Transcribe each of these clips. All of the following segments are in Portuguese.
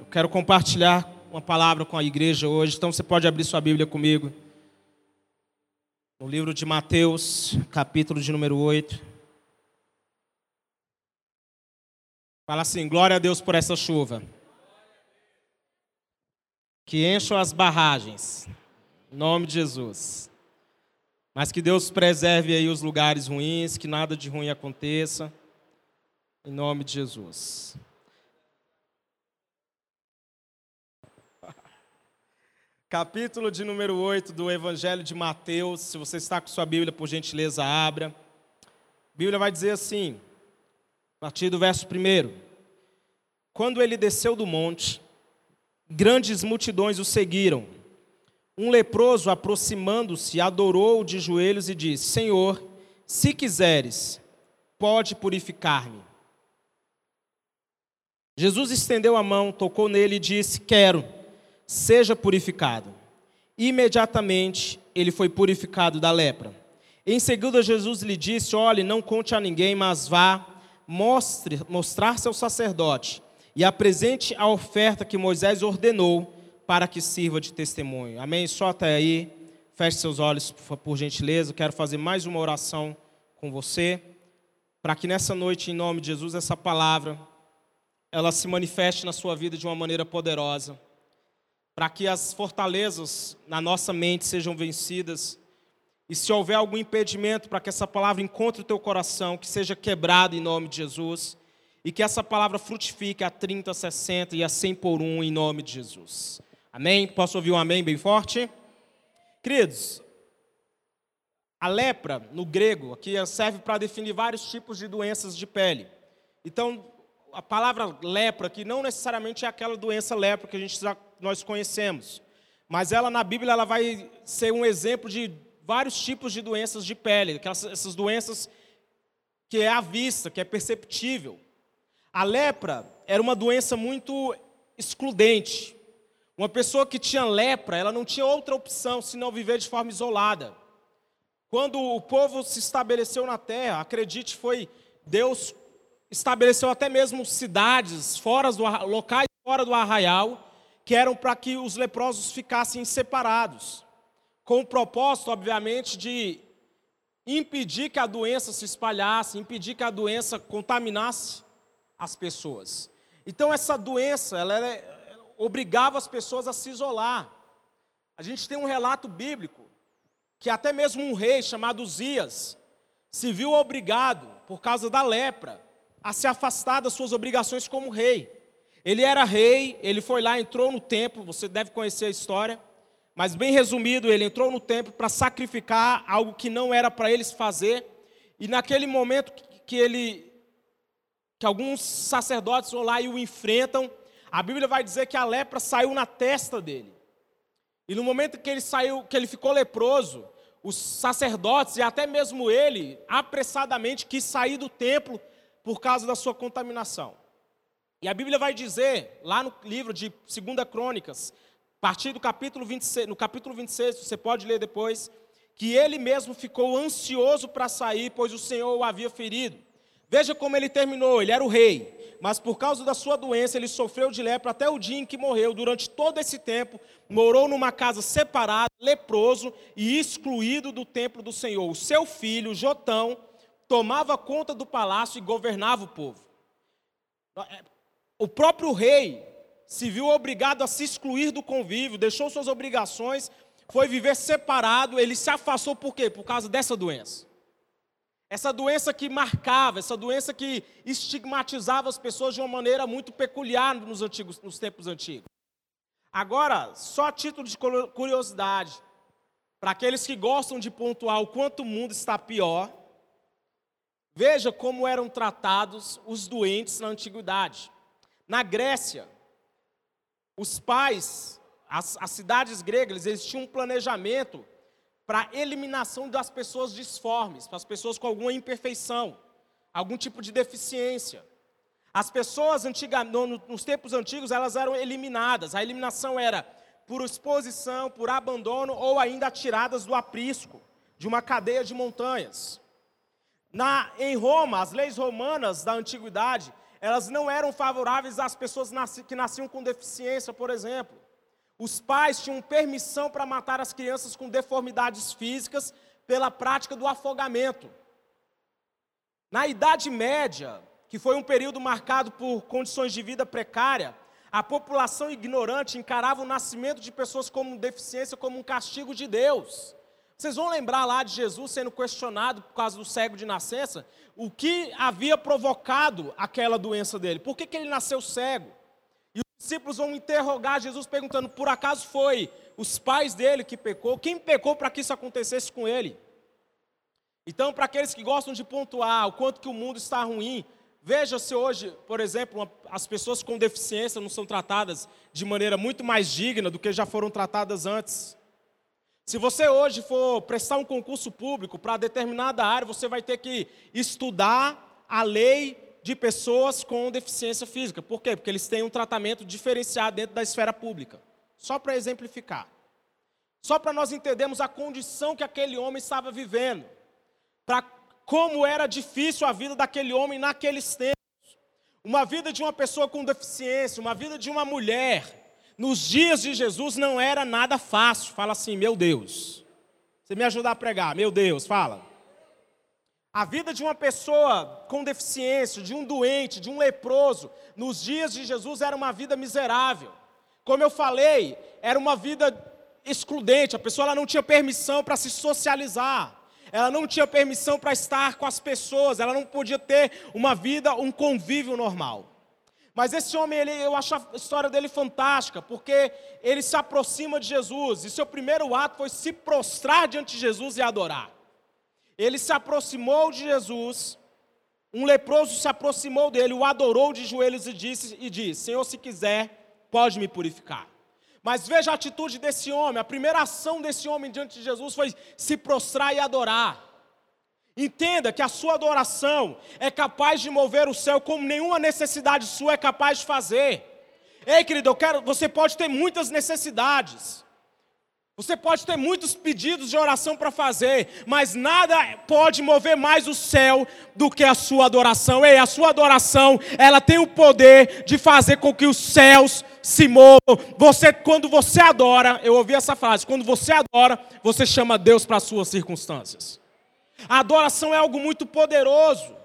Eu quero compartilhar uma palavra com a igreja hoje, então você pode abrir sua Bíblia comigo. No livro de Mateus, capítulo de número 8. Fala assim: Glória a Deus por essa chuva. Que encham as barragens. Em nome de Jesus. Mas que Deus preserve aí os lugares ruins, que nada de ruim aconteça. Em nome de Jesus. Capítulo de número 8 do Evangelho de Mateus. Se você está com sua Bíblia, por gentileza, abra. A Bíblia vai dizer assim, a partir do verso 1. Quando ele desceu do monte, grandes multidões o seguiram. Um leproso, aproximando-se, adorou de joelhos e disse: Senhor, se quiseres, pode purificar-me. Jesus estendeu a mão, tocou nele e disse: Quero seja purificado. Imediatamente ele foi purificado da lepra. Em seguida, Jesus lhe disse: Olhe, não conte a ninguém, mas vá mostre, mostrar-se ao sacerdote e apresente a oferta que Moisés ordenou para que sirva de testemunho. Amém? Só até aí. Feche seus olhos, por gentileza. Quero fazer mais uma oração com você, para que nessa noite, em nome de Jesus, essa palavra ela se manifeste na sua vida de uma maneira poderosa para que as fortalezas na nossa mente sejam vencidas. E se houver algum impedimento para que essa palavra encontre o teu coração, que seja quebrado em nome de Jesus. E que essa palavra frutifique a 30, a 60 e a 100 por um em nome de Jesus. Amém? Posso ouvir um amém bem forte? Queridos, a lepra, no grego, aqui serve para definir vários tipos de doenças de pele. Então, a palavra lepra aqui não necessariamente é aquela doença lepra que a gente nós conhecemos. Mas ela na Bíblia ela vai ser um exemplo de vários tipos de doenças de pele, aquelas, essas doenças que é à vista, que é perceptível. A lepra era uma doença muito excludente. Uma pessoa que tinha lepra, ela não tinha outra opção senão viver de forma isolada. Quando o povo se estabeleceu na terra, acredite, foi Deus estabeleceu até mesmo cidades fora do locais fora do arraial, que eram para que os leprosos ficassem separados, com o propósito, obviamente, de impedir que a doença se espalhasse, impedir que a doença contaminasse as pessoas. Então essa doença, ela, ela obrigava as pessoas a se isolar. A gente tem um relato bíblico que até mesmo um rei chamado Zias se viu obrigado, por causa da lepra, a se afastar das suas obrigações como rei. Ele era rei, ele foi lá, entrou no templo, você deve conhecer a história, mas bem resumido, ele entrou no templo para sacrificar algo que não era para eles fazer, e naquele momento que ele que alguns sacerdotes vão lá e o enfrentam, a Bíblia vai dizer que a lepra saiu na testa dele. E no momento que ele saiu, que ele ficou leproso, os sacerdotes e até mesmo ele apressadamente quis sair do templo por causa da sua contaminação. E a Bíblia vai dizer, lá no livro de 2 Crônicas, a partir do capítulo 26, no capítulo 26, você pode ler depois, que ele mesmo ficou ansioso para sair, pois o Senhor o havia ferido. Veja como ele terminou, ele era o rei, mas por causa da sua doença ele sofreu de lepra até o dia em que morreu. Durante todo esse tempo, morou numa casa separada, leproso e excluído do templo do Senhor. O seu filho, Jotão, tomava conta do palácio e governava o povo. O próprio rei se viu obrigado a se excluir do convívio, deixou suas obrigações, foi viver separado, ele se afastou por quê? Por causa dessa doença. Essa doença que marcava, essa doença que estigmatizava as pessoas de uma maneira muito peculiar nos, antigos, nos tempos antigos. Agora, só a título de curiosidade, para aqueles que gostam de pontuar o quanto o mundo está pior, veja como eram tratados os doentes na antiguidade. Na Grécia, os pais, as, as cidades gregas, eles tinham um planejamento para eliminação das pessoas disformes, para as pessoas com alguma imperfeição, algum tipo de deficiência. As pessoas antiga, no, nos tempos antigos, elas eram eliminadas. A eliminação era por exposição, por abandono ou ainda tiradas do aprisco, de uma cadeia de montanhas. Na, em Roma, as leis romanas da antiguidade, elas não eram favoráveis às pessoas que nasciam com deficiência, por exemplo. Os pais tinham permissão para matar as crianças com deformidades físicas pela prática do afogamento. Na Idade Média, que foi um período marcado por condições de vida precária, a população ignorante encarava o nascimento de pessoas com deficiência como um castigo de Deus. Vocês vão lembrar lá de Jesus sendo questionado por causa do cego de nascença, o que havia provocado aquela doença dele? Por que, que ele nasceu cego? E os discípulos vão interrogar Jesus perguntando: por acaso foi os pais dele que pecou? Quem pecou para que isso acontecesse com ele? Então, para aqueles que gostam de pontuar o quanto que o mundo está ruim, veja se hoje, por exemplo, as pessoas com deficiência não são tratadas de maneira muito mais digna do que já foram tratadas antes. Se você hoje for prestar um concurso público para determinada área, você vai ter que estudar a lei de pessoas com deficiência física. Por quê? Porque eles têm um tratamento diferenciado dentro da esfera pública. Só para exemplificar. Só para nós entendermos a condição que aquele homem estava vivendo. Para como era difícil a vida daquele homem naqueles tempos. Uma vida de uma pessoa com deficiência, uma vida de uma mulher nos dias de Jesus não era nada fácil. Fala assim, meu Deus. Você me ajudar a pregar, meu Deus, fala. A vida de uma pessoa com deficiência, de um doente, de um leproso, nos dias de Jesus era uma vida miserável. Como eu falei, era uma vida excludente, a pessoa ela não tinha permissão para se socializar. Ela não tinha permissão para estar com as pessoas, ela não podia ter uma vida, um convívio normal. Mas esse homem, ele, eu acho a história dele fantástica, porque ele se aproxima de Jesus, e seu primeiro ato foi se prostrar diante de Jesus e adorar. Ele se aproximou de Jesus, um leproso se aproximou dele, o adorou de joelhos e disse, e disse: Senhor, se quiser, pode me purificar. Mas veja a atitude desse homem, a primeira ação desse homem diante de Jesus foi se prostrar e adorar. Entenda que a sua adoração é capaz de mover o céu como nenhuma necessidade sua é capaz de fazer. Ei, querido, eu quero, você pode ter muitas necessidades. Você pode ter muitos pedidos de oração para fazer, mas nada pode mover mais o céu do que a sua adoração. Ei, a sua adoração, ela tem o poder de fazer com que os céus se movam. Você, quando você adora, eu ouvi essa frase, quando você adora, você chama Deus para as suas circunstâncias. A adoração é algo muito poderoso.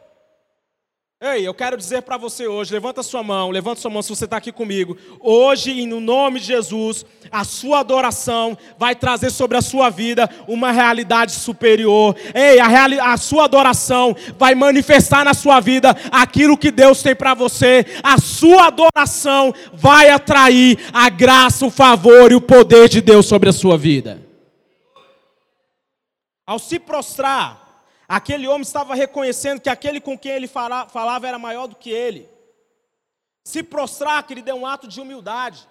Ei, eu quero dizer para você hoje, levanta sua mão, levanta sua mão se você está aqui comigo. Hoje, no nome de Jesus, a sua adoração vai trazer sobre a sua vida uma realidade superior. Ei, a, reali a sua adoração vai manifestar na sua vida aquilo que Deus tem para você. A sua adoração vai atrair a graça, o favor e o poder de Deus sobre a sua vida. Ao se prostrar, Aquele homem estava reconhecendo que aquele com quem ele falava era maior do que ele. Se prostrar, que ele deu um ato de humildade.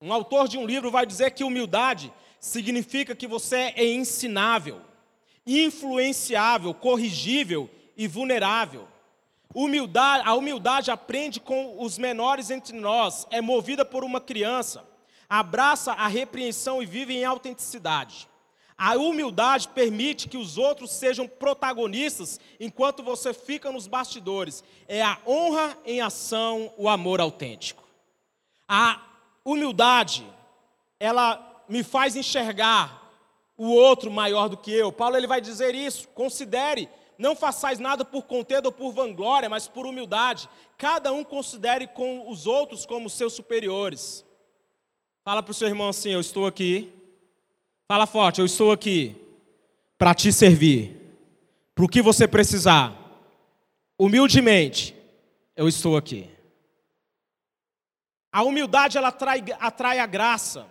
Um autor de um livro vai dizer que humildade significa que você é ensinável, influenciável, corrigível e vulnerável. Humildade, a humildade aprende com os menores entre nós, é movida por uma criança, abraça a repreensão e vive em autenticidade. A humildade permite que os outros sejam protagonistas enquanto você fica nos bastidores. É a honra em ação, o amor autêntico. A humildade, ela me faz enxergar o outro maior do que eu. Paulo ele vai dizer isso. Considere, não façais nada por contenda ou por vanglória, mas por humildade. Cada um considere com os outros como seus superiores. Fala para o seu irmão assim: Eu estou aqui Fala forte, eu estou aqui para te servir. Para o que você precisar. Humildemente, eu estou aqui. A humildade ela atrai, atrai a graça.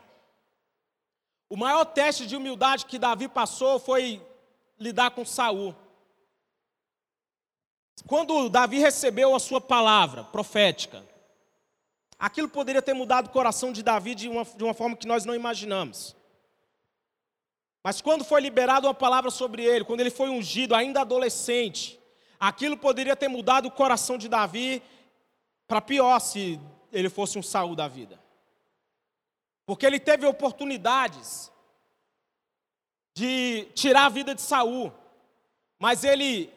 O maior teste de humildade que Davi passou foi lidar com Saul. Quando Davi recebeu a sua palavra profética, aquilo poderia ter mudado o coração de Davi de uma, de uma forma que nós não imaginamos. Mas quando foi liberada uma palavra sobre ele, quando ele foi ungido, ainda adolescente, aquilo poderia ter mudado o coração de Davi para pior se ele fosse um Saul da vida. Porque ele teve oportunidades de tirar a vida de Saul, mas ele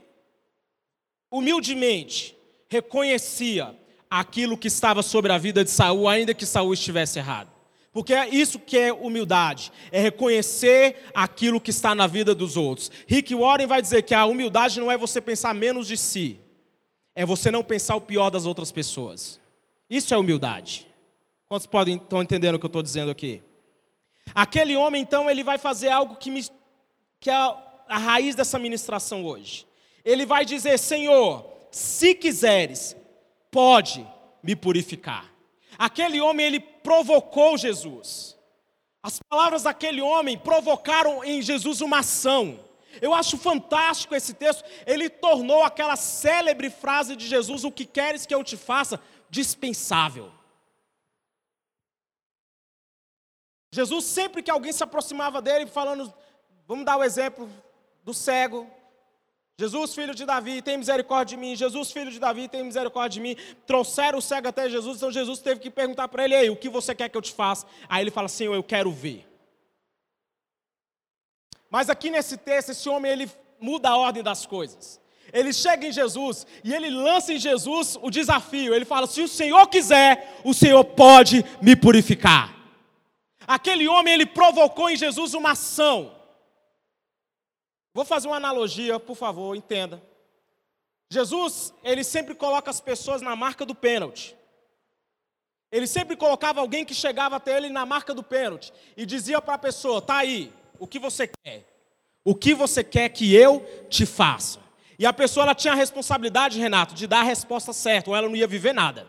humildemente reconhecia aquilo que estava sobre a vida de Saul, ainda que Saul estivesse errado. Porque é isso que é humildade, é reconhecer aquilo que está na vida dos outros. Rick Warren vai dizer que a humildade não é você pensar menos de si, é você não pensar o pior das outras pessoas. Isso é humildade. Quantos podem estão entendendo o que eu estou dizendo aqui? Aquele homem, então, ele vai fazer algo que, me, que é a, raiz dessa ministração hoje. Ele vai dizer: Senhor, se quiseres, pode me purificar. Aquele homem, ele provocou Jesus. As palavras daquele homem provocaram em Jesus uma ação. Eu acho fantástico esse texto. Ele tornou aquela célebre frase de Jesus: O que queres que eu te faça? dispensável. Jesus, sempre que alguém se aproximava dele, falando, vamos dar o exemplo do cego, Jesus, filho de Davi, tem misericórdia de mim. Jesus, filho de Davi, tem misericórdia de mim. Trouxeram o cego até Jesus, então Jesus teve que perguntar para ele: Ei, o que você quer que eu te faça? Aí ele fala: Senhor, eu quero ver. Mas aqui nesse texto, esse homem ele muda a ordem das coisas. Ele chega em Jesus e ele lança em Jesus o desafio. Ele fala: Se o Senhor quiser, o Senhor pode me purificar. Aquele homem ele provocou em Jesus uma ação. Vou fazer uma analogia, por favor, entenda. Jesus, ele sempre coloca as pessoas na marca do pênalti. Ele sempre colocava alguém que chegava até ele na marca do pênalti e dizia para a pessoa: "Tá aí, o que você quer? O que você quer que eu te faça?" E a pessoa ela tinha a responsabilidade, Renato, de dar a resposta certa, ou ela não ia viver nada.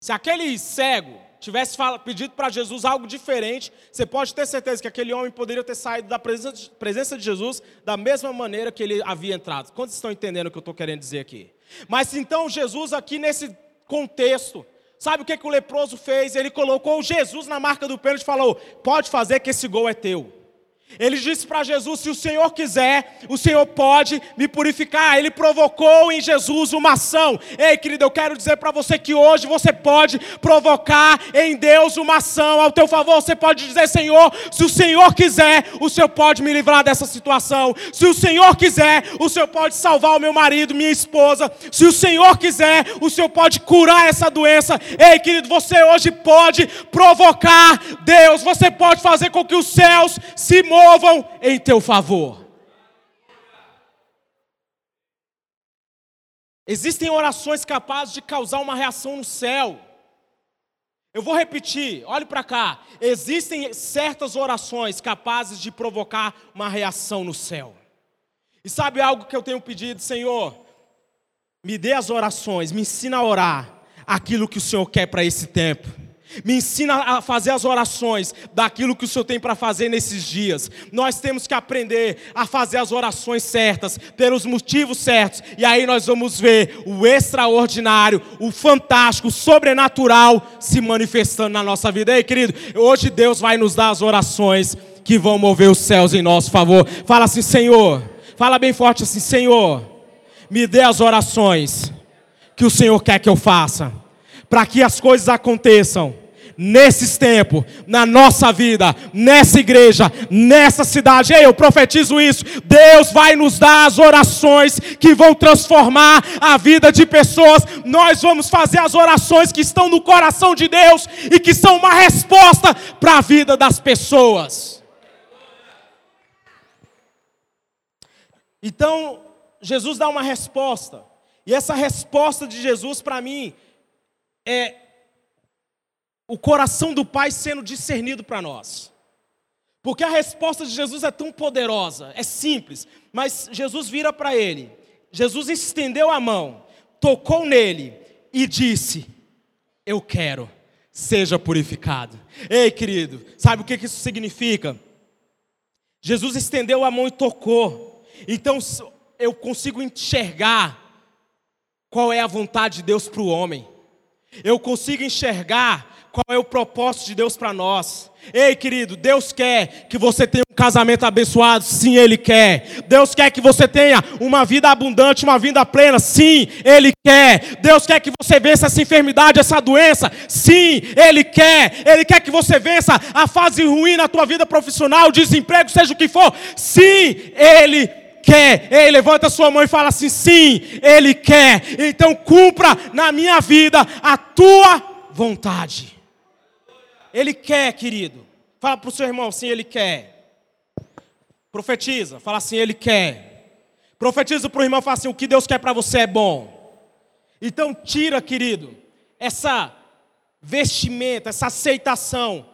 Se aquele cego tivesse pedido para Jesus algo diferente, você pode ter certeza que aquele homem poderia ter saído da presença de Jesus da mesma maneira que ele havia entrado. Quantos estão entendendo o que eu estou querendo dizer aqui? Mas então Jesus aqui nesse contexto, sabe o que, que o leproso fez? Ele colocou Jesus na marca do pênalti e falou: pode fazer que esse gol é teu. Ele disse para Jesus: Se o Senhor quiser, o Senhor pode me purificar. Ele provocou em Jesus uma ação. Ei, querido, eu quero dizer para você que hoje você pode provocar em Deus uma ação ao teu favor. Você pode dizer: Senhor, se o Senhor quiser, o Senhor pode me livrar dessa situação. Se o Senhor quiser, o Senhor pode salvar o meu marido, minha esposa. Se o Senhor quiser, o Senhor pode curar essa doença. Ei, querido, você hoje pode provocar Deus. Você pode fazer com que os céus se movam movam em teu favor. Existem orações capazes de causar uma reação no céu. Eu vou repetir, olhe para cá. Existem certas orações capazes de provocar uma reação no céu. E sabe algo que eu tenho pedido, Senhor? Me dê as orações, me ensina a orar aquilo que o Senhor quer para esse tempo. Me ensina a fazer as orações daquilo que o Senhor tem para fazer nesses dias. Nós temos que aprender a fazer as orações certas, pelos motivos certos, e aí nós vamos ver o extraordinário, o fantástico, o sobrenatural se manifestando na nossa vida. Ei, querido, hoje Deus vai nos dar as orações que vão mover os céus em nosso favor. Fala assim, Senhor, fala bem forte assim, Senhor, me dê as orações que o Senhor quer que eu faça para que as coisas aconteçam nesses tempos, na nossa vida, nessa igreja, nessa cidade. Ei, eu profetizo isso. Deus vai nos dar as orações que vão transformar a vida de pessoas. Nós vamos fazer as orações que estão no coração de Deus e que são uma resposta para a vida das pessoas. Então, Jesus dá uma resposta. E essa resposta de Jesus para mim é o coração do Pai sendo discernido para nós. Porque a resposta de Jesus é tão poderosa, é simples, mas Jesus vira para ele, Jesus estendeu a mão, tocou nele e disse: Eu quero, seja purificado. Ei, querido, sabe o que isso significa? Jesus estendeu a mão e tocou, então eu consigo enxergar qual é a vontade de Deus para o homem eu consigo enxergar qual é o propósito de Deus para nós. Ei, querido, Deus quer que você tenha um casamento abençoado, sim, Ele quer. Deus quer que você tenha uma vida abundante, uma vida plena, sim, Ele quer. Deus quer que você vença essa enfermidade, essa doença, sim, Ele quer. Ele quer que você vença a fase ruim na tua vida profissional, desemprego, seja o que for, sim, Ele quer. Ei, levanta sua mão e fala assim: sim, Ele quer. Então cumpra na minha vida a tua vontade. Ele quer, querido. Fala para o seu irmão, sim, Ele quer. Profetiza, fala assim: Ele quer. Profetiza para o irmão, fala assim: o que Deus quer para você é bom. Então tira, querido, essa vestimenta, essa aceitação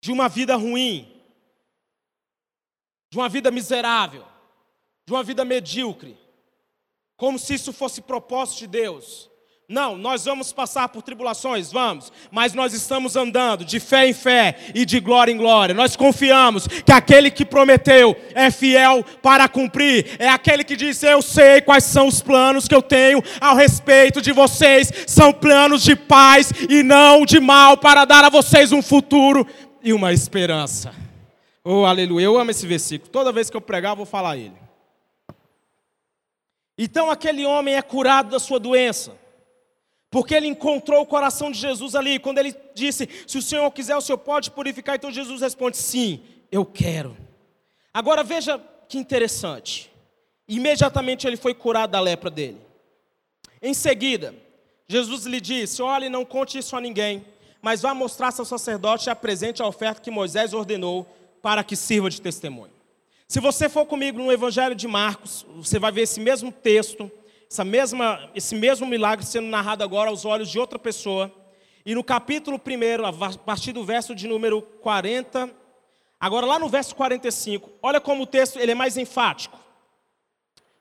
de uma vida ruim, de uma vida miserável, de uma vida medíocre, como se isso fosse propósito de Deus. Não, nós vamos passar por tribulações, vamos, mas nós estamos andando de fé em fé e de glória em glória. Nós confiamos que aquele que prometeu é fiel para cumprir, é aquele que disse: Eu sei quais são os planos que eu tenho ao respeito de vocês, são planos de paz e não de mal, para dar a vocês um futuro e uma esperança. Oh, aleluia, eu amo esse versículo, toda vez que eu pregar, eu vou falar ele. Então aquele homem é curado da sua doença. Porque ele encontrou o coração de Jesus ali. Quando ele disse: Se o Senhor quiser, o Senhor pode purificar. Então Jesus responde: Sim, eu quero. Agora veja que interessante. Imediatamente ele foi curado da lepra dele. Em seguida, Jesus lhe disse: Olhe, não conte isso a ninguém, mas vá mostrar ao sacerdote e apresente a oferta que Moisés ordenou para que sirva de testemunho. Se você for comigo no Evangelho de Marcos, você vai ver esse mesmo texto essa mesma, esse mesmo milagre sendo narrado agora aos olhos de outra pessoa. E no capítulo 1, a partir do verso de número 40, agora lá no verso 45, olha como o texto ele é mais enfático.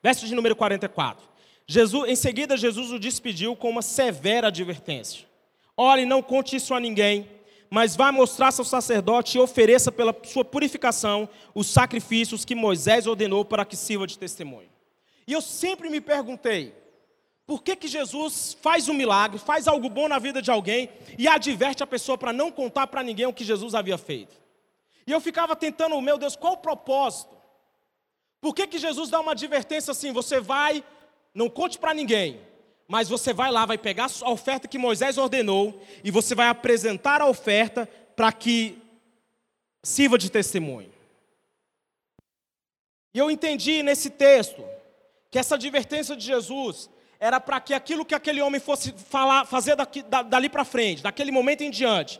Verso de número 44. Jesus, em seguida, Jesus o despediu com uma severa advertência. Olhe, não conte isso a ninguém, mas vá mostrar-se ao sacerdote e ofereça pela sua purificação os sacrifícios que Moisés ordenou para que sirva de testemunho. E eu sempre me perguntei, por que, que Jesus faz um milagre, faz algo bom na vida de alguém e adverte a pessoa para não contar para ninguém o que Jesus havia feito? E eu ficava tentando, meu Deus, qual o propósito? Por que, que Jesus dá uma advertência assim? Você vai, não conte para ninguém, mas você vai lá, vai pegar a oferta que Moisés ordenou e você vai apresentar a oferta para que sirva de testemunho. E eu entendi nesse texto que essa advertência de Jesus era para que aquilo que aquele homem fosse falar, fazer daqui, dali para frente, daquele momento em diante,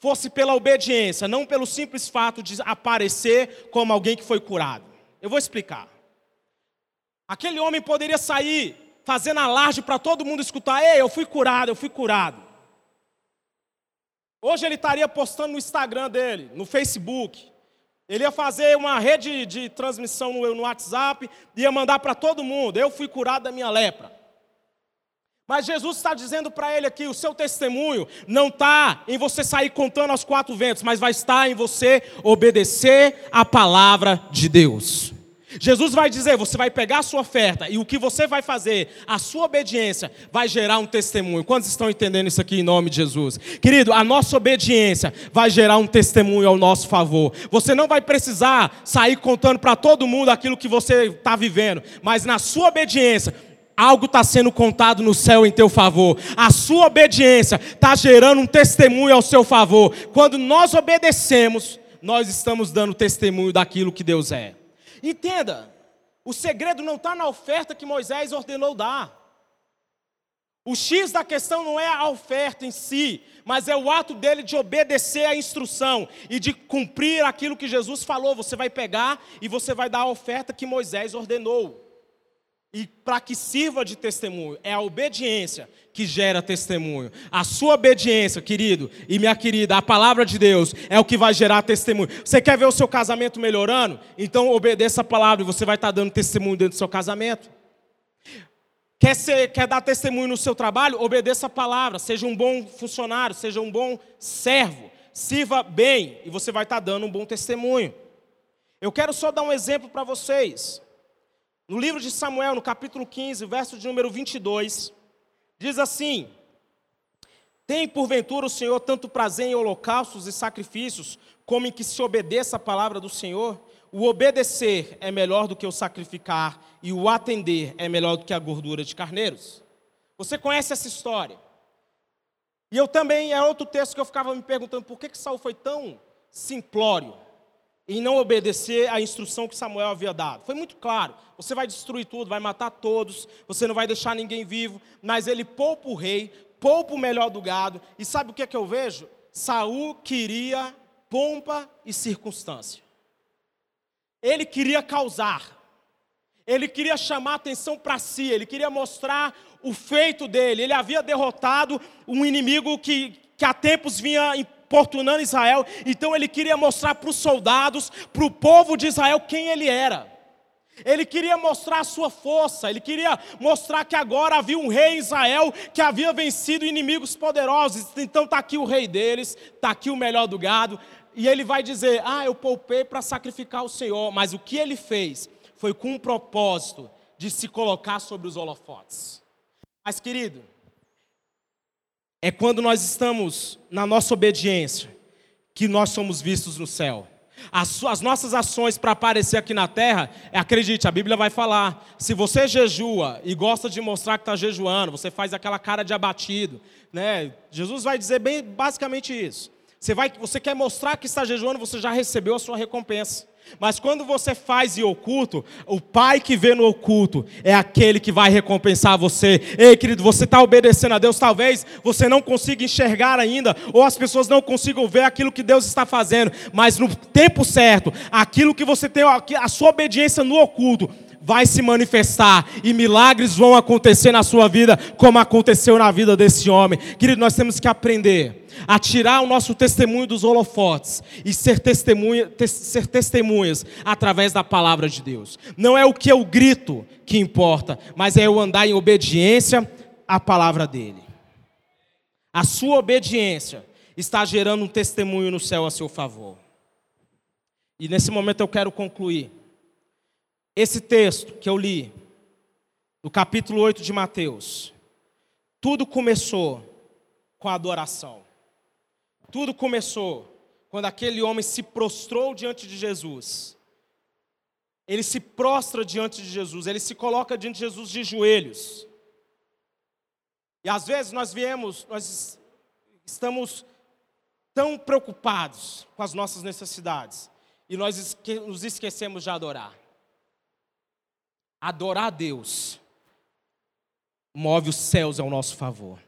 fosse pela obediência, não pelo simples fato de aparecer como alguém que foi curado. Eu vou explicar. Aquele homem poderia sair fazendo alarde para todo mundo escutar: Ei, eu fui curado, eu fui curado. Hoje ele estaria postando no Instagram dele, no Facebook. Ele ia fazer uma rede de transmissão no, WhatsApp, ia mandar para todo mundo: Eu fui curado da minha lepra. Mas Jesus está dizendo para ele aqui: o seu testemunho não está em você sair contando aos quatro ventos, mas vai estar em você obedecer a palavra de Deus. Jesus vai dizer: você vai pegar a sua oferta e o que você vai fazer, a sua obediência, vai gerar um testemunho. Quantos estão entendendo isso aqui em nome de Jesus? Querido, a nossa obediência vai gerar um testemunho ao nosso favor. Você não vai precisar sair contando para todo mundo aquilo que você está vivendo, mas na sua obediência, algo está sendo contado no céu em teu favor. A sua obediência está gerando um testemunho ao seu favor. Quando nós obedecemos, nós estamos dando testemunho daquilo que Deus é. Entenda, o segredo não está na oferta que Moisés ordenou dar. O X da questão não é a oferta em si, mas é o ato dele de obedecer à instrução e de cumprir aquilo que Jesus falou. Você vai pegar e você vai dar a oferta que Moisés ordenou e para que sirva de testemunho. É a obediência que gera testemunho. A sua obediência, querido e minha querida, a palavra de Deus é o que vai gerar testemunho. Você quer ver o seu casamento melhorando? Então obedeça a palavra e você vai estar dando testemunho dentro do seu casamento. Quer, ser, quer dar testemunho no seu trabalho? Obedeça a palavra. Seja um bom funcionário, seja um bom servo. Sirva bem e você vai estar dando um bom testemunho. Eu quero só dar um exemplo para vocês. No livro de Samuel, no capítulo 15, verso de número 22, diz assim: Tem porventura o Senhor tanto prazer em holocaustos e sacrifícios, como em que se obedeça a palavra do Senhor? O obedecer é melhor do que o sacrificar, e o atender é melhor do que a gordura de carneiros. Você conhece essa história? E eu também, é outro texto que eu ficava me perguntando, por que, que Saul foi tão simplório? Em não obedecer à instrução que Samuel havia dado. Foi muito claro: você vai destruir tudo, vai matar todos, você não vai deixar ninguém vivo, mas ele poupa o rei, poupa o melhor do gado, e sabe o que é que eu vejo? Saul queria pompa e circunstância. Ele queria causar, ele queria chamar atenção para si, ele queria mostrar o feito dele. Ele havia derrotado um inimigo que, que há tempos vinha importunando Israel, então ele queria mostrar para os soldados, para o povo de Israel, quem ele era. Ele queria mostrar a sua força, ele queria mostrar que agora havia um rei em Israel que havia vencido inimigos poderosos. Então está aqui o rei deles, está aqui o melhor do gado, e ele vai dizer: Ah, eu poupei para sacrificar o Senhor, mas o que ele fez foi com o propósito de se colocar sobre os holofotes. Mas, querido, é quando nós estamos na nossa obediência que nós somos vistos no céu. As, as nossas ações para aparecer aqui na terra, é, acredite, a Bíblia vai falar. Se você jejua e gosta de mostrar que está jejuando, você faz aquela cara de abatido, né? Jesus vai dizer bem basicamente isso. Você, vai, você quer mostrar que está jejuando, você já recebeu a sua recompensa. Mas quando você faz em oculto, o pai que vê no oculto é aquele que vai recompensar você. Ei, querido, você está obedecendo a Deus. Talvez você não consiga enxergar ainda, ou as pessoas não consigam ver aquilo que Deus está fazendo, mas no tempo certo, aquilo que você tem, a sua obediência no oculto, vai se manifestar e milagres vão acontecer na sua vida, como aconteceu na vida desse homem. Querido, nós temos que aprender a tirar o nosso testemunho dos holofotes e ser, testemunha, te, ser testemunhas através da palavra de Deus. Não é o que eu grito que importa, mas é eu andar em obediência à palavra dele. A sua obediência está gerando um testemunho no céu a seu favor. E nesse momento eu quero concluir. Esse texto que eu li, do capítulo 8 de Mateus, tudo começou com a adoração. Tudo começou quando aquele homem se prostrou diante de Jesus. Ele se prostra diante de Jesus, ele se coloca diante de Jesus de joelhos. E às vezes nós viemos, nós estamos tão preocupados com as nossas necessidades e nós nos esquecemos de adorar. Adorar a Deus move os céus ao nosso favor.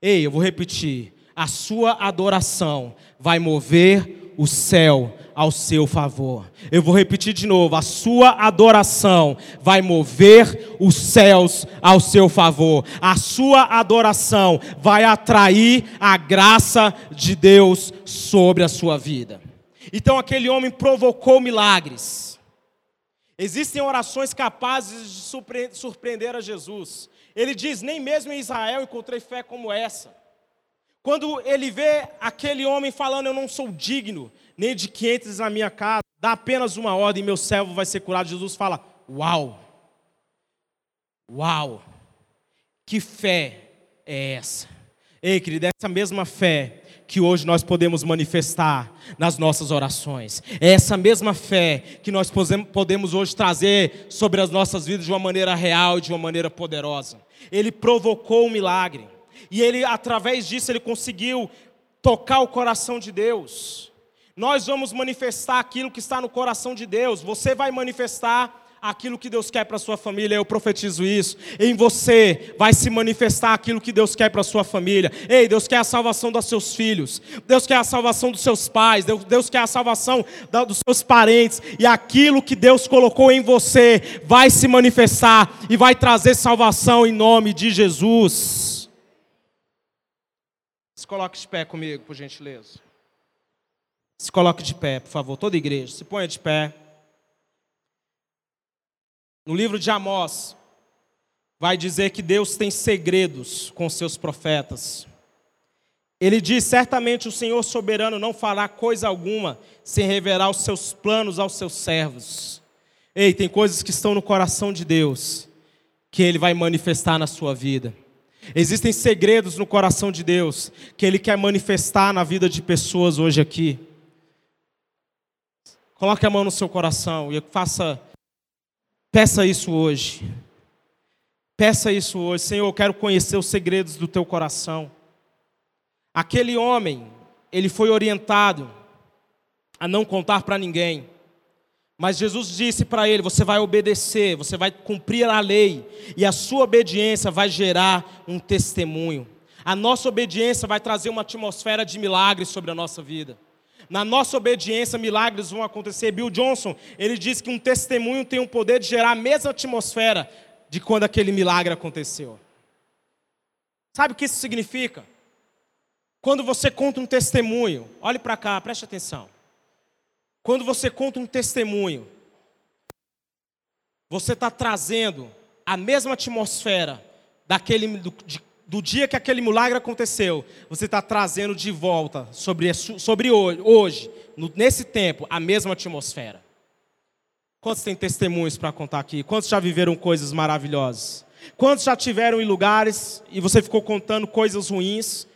Ei, eu vou repetir. A sua adoração vai mover o céu ao seu favor. Eu vou repetir de novo: a sua adoração vai mover os céus ao seu favor. A sua adoração vai atrair a graça de Deus sobre a sua vida. Então aquele homem provocou milagres. Existem orações capazes de surpreender a Jesus. Ele diz: Nem mesmo em Israel encontrei fé como essa. Quando ele vê aquele homem falando: Eu não sou digno nem de que entres na minha casa, dá apenas uma ordem, meu servo vai ser curado. Jesus fala: Uau! Uau! Que fé é essa? Ei, querido, essa mesma fé que hoje nós podemos manifestar nas nossas orações. É essa mesma fé que nós podemos hoje trazer sobre as nossas vidas de uma maneira real e de uma maneira poderosa. Ele provocou um milagre. E ele, através disso, ele conseguiu tocar o coração de Deus. Nós vamos manifestar aquilo que está no coração de Deus. Você vai manifestar aquilo que Deus quer para sua família, eu profetizo isso. Em você vai se manifestar aquilo que Deus quer para sua família. Ei, Deus quer a salvação dos seus filhos, Deus quer a salvação dos seus pais, Deus, Deus quer a salvação da, dos seus parentes, e aquilo que Deus colocou em você vai se manifestar e vai trazer salvação em nome de Jesus. Se coloque de pé comigo, por gentileza. Se coloque de pé, por favor, toda igreja, se ponha de pé. No livro de Amós, vai dizer que Deus tem segredos com seus profetas. Ele diz: certamente o Senhor soberano não fará coisa alguma sem revelar os seus planos aos seus servos. Ei, tem coisas que estão no coração de Deus que Ele vai manifestar na sua vida. Existem segredos no coração de Deus que Ele quer manifestar na vida de pessoas hoje aqui. Coloque a mão no seu coração e faça Peça isso hoje. Peça isso hoje. Senhor, eu quero conhecer os segredos do teu coração. Aquele homem, ele foi orientado a não contar para ninguém. Mas Jesus disse para ele: você vai obedecer, você vai cumprir a lei, e a sua obediência vai gerar um testemunho. A nossa obediência vai trazer uma atmosfera de milagres sobre a nossa vida. Na nossa obediência, milagres vão acontecer. Bill Johnson, ele diz que um testemunho tem o poder de gerar a mesma atmosfera de quando aquele milagre aconteceu. Sabe o que isso significa? Quando você conta um testemunho, olhe para cá, preste atenção. Quando você conta um testemunho, você está trazendo a mesma atmosfera daquele, do, de, do dia que aquele milagre aconteceu, você está trazendo de volta sobre, sobre hoje, hoje no, nesse tempo, a mesma atmosfera. Quantos têm testemunhos para contar aqui? Quantos já viveram coisas maravilhosas? Quantos já tiveram em lugares e você ficou contando coisas ruins,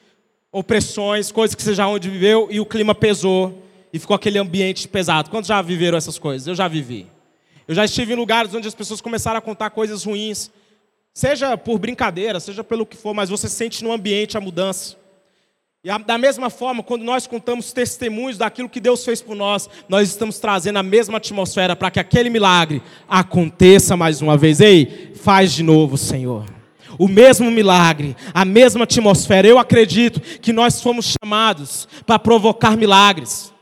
opressões, coisas que você já onde viveu e o clima pesou e ficou aquele ambiente pesado? Quantos já viveram essas coisas? Eu já vivi. Eu já estive em lugares onde as pessoas começaram a contar coisas ruins Seja por brincadeira, seja pelo que for, mas você sente no ambiente a mudança. E da mesma forma, quando nós contamos testemunhos daquilo que Deus fez por nós, nós estamos trazendo a mesma atmosfera para que aquele milagre aconteça mais uma vez. Ei, faz de novo, Senhor. O mesmo milagre, a mesma atmosfera. Eu acredito que nós fomos chamados para provocar milagres,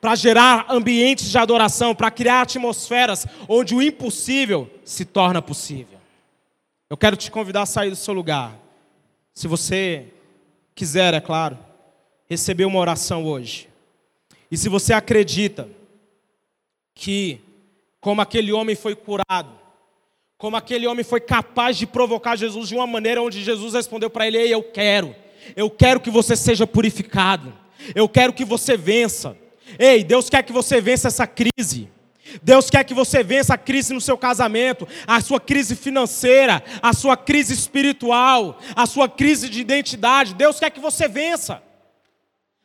para gerar ambientes de adoração, para criar atmosferas onde o impossível se torna possível. Eu quero te convidar a sair do seu lugar. Se você quiser, é claro, receber uma oração hoje. E se você acredita que, como aquele homem foi curado, como aquele homem foi capaz de provocar Jesus de uma maneira onde Jesus respondeu para ele: Ei, eu quero, eu quero que você seja purificado, eu quero que você vença. Ei, Deus quer que você vença essa crise. Deus quer que você vença a crise no seu casamento, a sua crise financeira, a sua crise espiritual, a sua crise de identidade. Deus quer que você vença.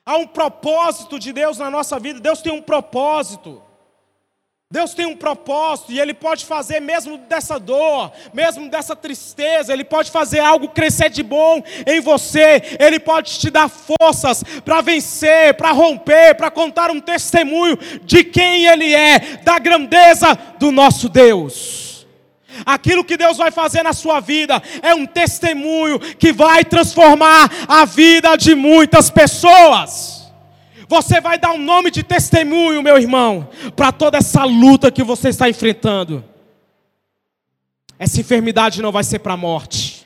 Há um propósito de Deus na nossa vida. Deus tem um propósito. Deus tem um propósito e Ele pode fazer, mesmo dessa dor, mesmo dessa tristeza, Ele pode fazer algo crescer de bom em você, Ele pode te dar forças para vencer, para romper, para contar um testemunho de quem Ele é, da grandeza do nosso Deus. Aquilo que Deus vai fazer na sua vida é um testemunho que vai transformar a vida de muitas pessoas. Você vai dar um nome de testemunho, meu irmão, para toda essa luta que você está enfrentando. Essa enfermidade não vai ser para a morte.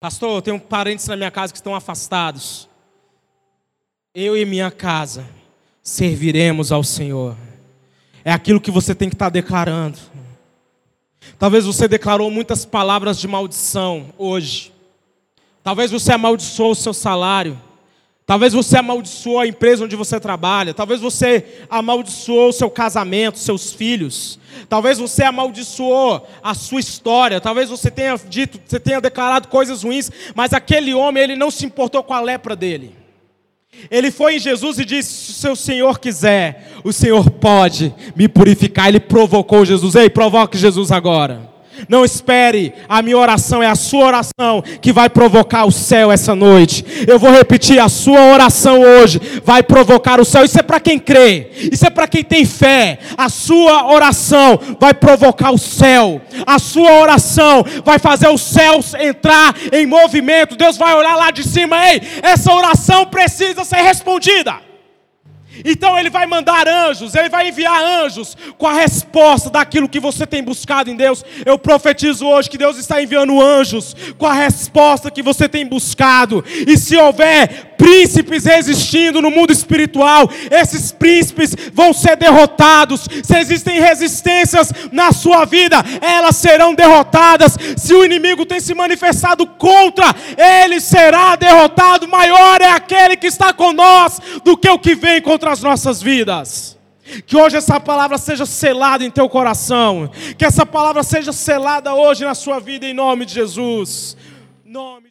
Pastor, eu tenho parentes na minha casa que estão afastados. Eu e minha casa serviremos ao Senhor. É aquilo que você tem que estar declarando. Talvez você declarou muitas palavras de maldição hoje. Talvez você amaldiçoou o seu salário. Talvez você amaldiçoou a empresa onde você trabalha. Talvez você amaldiçoou o seu casamento, seus filhos. Talvez você amaldiçoou a sua história. Talvez você tenha dito, você tenha declarado coisas ruins, mas aquele homem, ele não se importou com a lepra dele. Ele foi em Jesus e disse: Se o Senhor quiser, o Senhor pode me purificar. Ele provocou Jesus. Ei, provoque Jesus agora. Não espere, a minha oração é a sua oração que vai provocar o céu essa noite. Eu vou repetir, a sua oração hoje vai provocar o céu. Isso é para quem crê, isso é para quem tem fé. A sua oração vai provocar o céu, a sua oração vai fazer os céus entrar em movimento. Deus vai olhar lá de cima, ei, essa oração precisa ser respondida. Então ele vai mandar anjos, ele vai enviar anjos com a resposta daquilo que você tem buscado em Deus. Eu profetizo hoje que Deus está enviando anjos com a resposta que você tem buscado. E se houver príncipes resistindo no mundo espiritual, esses príncipes vão ser derrotados. Se existem resistências na sua vida, elas serão derrotadas. Se o inimigo tem se manifestado contra, ele será derrotado. Maior é aquele que está com nós do que o que vem contra as nossas vidas. Que hoje essa palavra seja selada em teu coração. Que essa palavra seja selada hoje na sua vida, em nome de Jesus. Nome